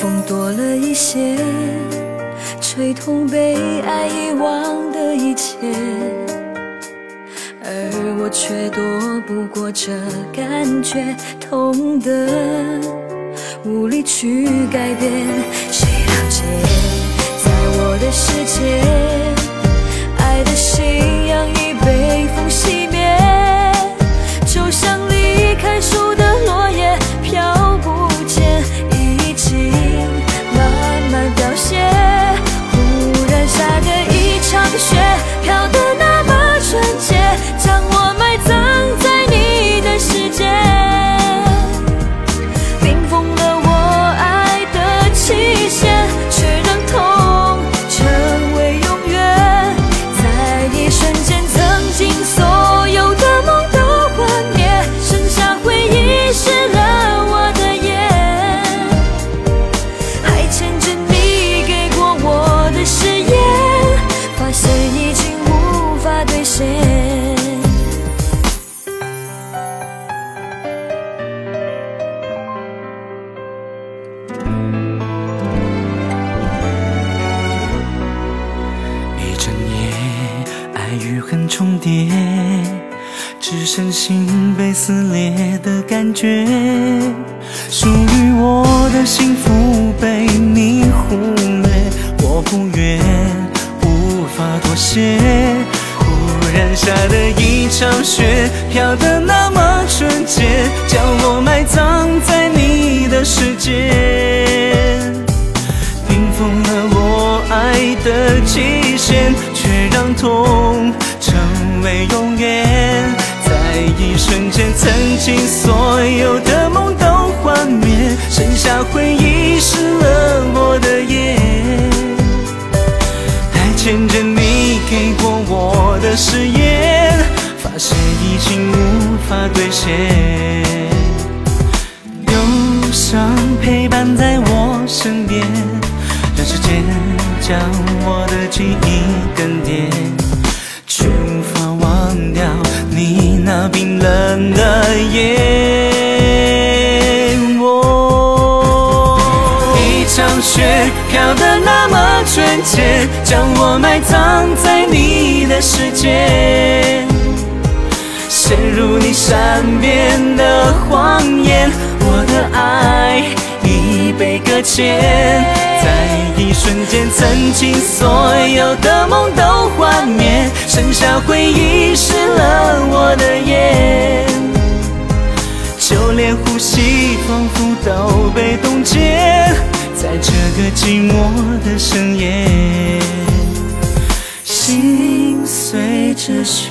风多了一些，吹痛被爱遗忘的一切，而我却躲不过这感觉，痛的无力去改变。只剩心被撕裂的感觉。属于我的幸福被你忽略，我不愿，无法妥协。忽然下的一场雪，飘得那么纯洁，将我埋葬在你的世界。冰封了我爱的期限，却让痛间，曾经所有的梦都幻灭，剩下回忆湿了我的眼，还牵着你给过我的誓言，发现已经无法兑现。忧伤陪伴在我身边，让时间将我的记忆更迭，雪飘得那么纯洁，将我埋葬在你的世界。陷入你善变的谎言，我的爱已被搁浅。在一瞬间，曾经所有的梦都幻灭，剩下回忆湿了我的眼，就连呼吸仿佛都被冻结，在这个寂寞的深夜，心随着雪。